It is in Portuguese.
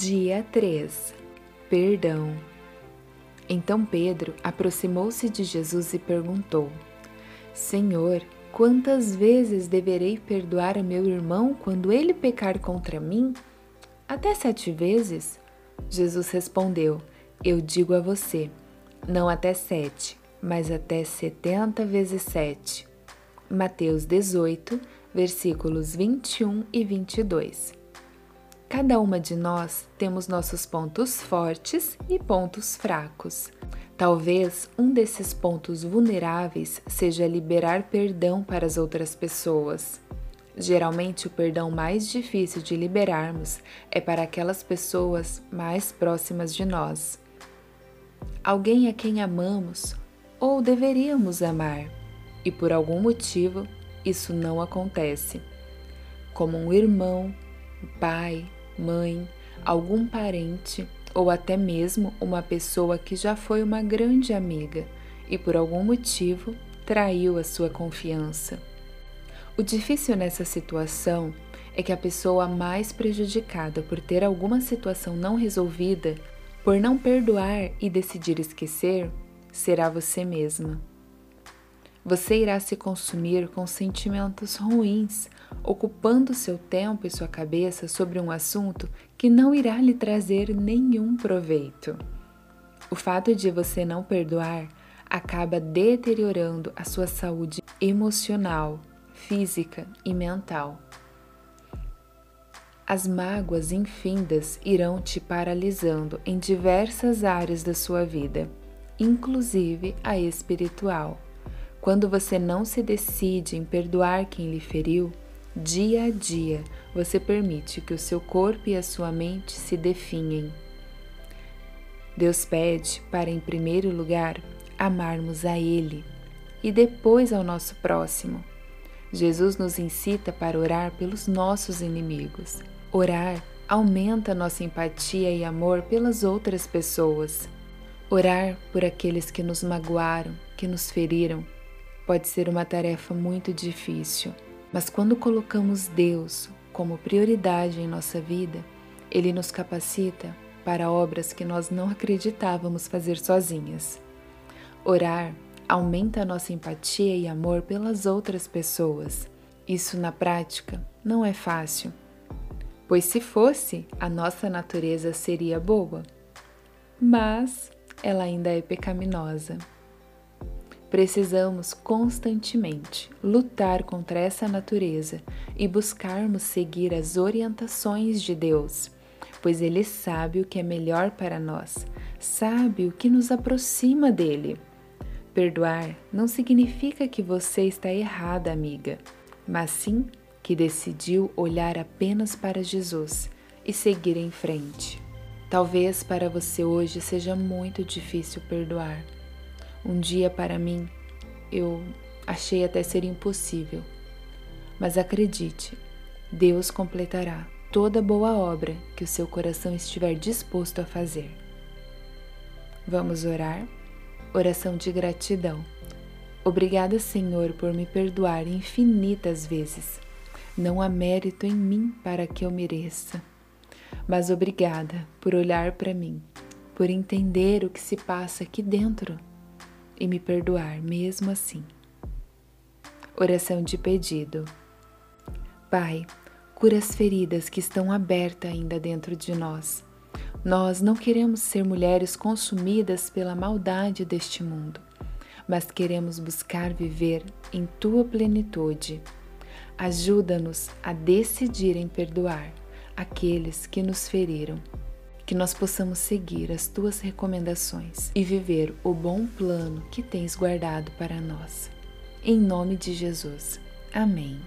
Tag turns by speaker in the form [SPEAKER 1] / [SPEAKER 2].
[SPEAKER 1] Dia 3 Perdão. Então Pedro aproximou-se de Jesus e perguntou: Senhor, quantas vezes deverei perdoar a meu irmão quando ele pecar contra mim? Até sete vezes? Jesus respondeu: Eu digo a você, não até sete, mas até setenta vezes sete. Mateus 18, versículos 21 e 22. Cada uma de nós temos nossos pontos fortes e pontos fracos. Talvez um desses pontos vulneráveis seja liberar perdão para as outras pessoas. Geralmente, o perdão mais difícil de liberarmos é para aquelas pessoas mais próximas de nós. Alguém a quem amamos ou deveríamos amar, e por algum motivo isso não acontece. Como um irmão, um pai, mãe, algum parente ou até mesmo uma pessoa que já foi uma grande amiga e por algum motivo traiu a sua confiança. O difícil nessa situação é que a pessoa mais prejudicada por ter alguma situação não resolvida, por não perdoar e decidir esquecer, será você mesma. Você irá se consumir com sentimentos ruins, ocupando seu tempo e sua cabeça sobre um assunto que não irá lhe trazer nenhum proveito. O fato de você não perdoar acaba deteriorando a sua saúde emocional, física e mental. As mágoas infindas irão te paralisando em diversas áreas da sua vida, inclusive a espiritual. Quando você não se decide em perdoar quem lhe feriu, dia a dia você permite que o seu corpo e a sua mente se definhem. Deus pede para, em primeiro lugar, amarmos a Ele e depois ao nosso próximo. Jesus nos incita para orar pelos nossos inimigos. Orar aumenta nossa empatia e amor pelas outras pessoas. Orar por aqueles que nos magoaram, que nos feriram, pode ser uma tarefa muito difícil, mas quando colocamos Deus como prioridade em nossa vida, Ele nos capacita para obras que nós não acreditávamos fazer sozinhas. Orar aumenta a nossa empatia e amor pelas outras pessoas. Isso na prática não é fácil, pois se fosse, a nossa natureza seria boa, mas ela ainda é pecaminosa. Precisamos constantemente lutar contra essa natureza e buscarmos seguir as orientações de Deus, pois Ele sabe o que é melhor para nós, sabe o que nos aproxima dele. Perdoar não significa que você está errada, amiga, mas sim que decidiu olhar apenas para Jesus e seguir em frente. Talvez para você hoje seja muito difícil perdoar um dia para mim eu achei até ser impossível. Mas acredite, Deus completará toda boa obra que o seu coração estiver disposto a fazer. Vamos orar? Oração de gratidão. Obrigada, Senhor, por me perdoar infinitas vezes. Não há mérito em mim para que eu mereça. Mas obrigada por olhar para mim, por entender o que se passa aqui dentro e me perdoar mesmo assim. Oração de pedido. Pai, cura as feridas que estão abertas ainda dentro de nós. Nós não queremos ser mulheres consumidas pela maldade deste mundo, mas queremos buscar viver em tua plenitude. Ajuda-nos a decidir em perdoar aqueles que nos feriram que nós possamos seguir as tuas recomendações e viver o bom plano que tens guardado para nós. Em nome de Jesus. Amém.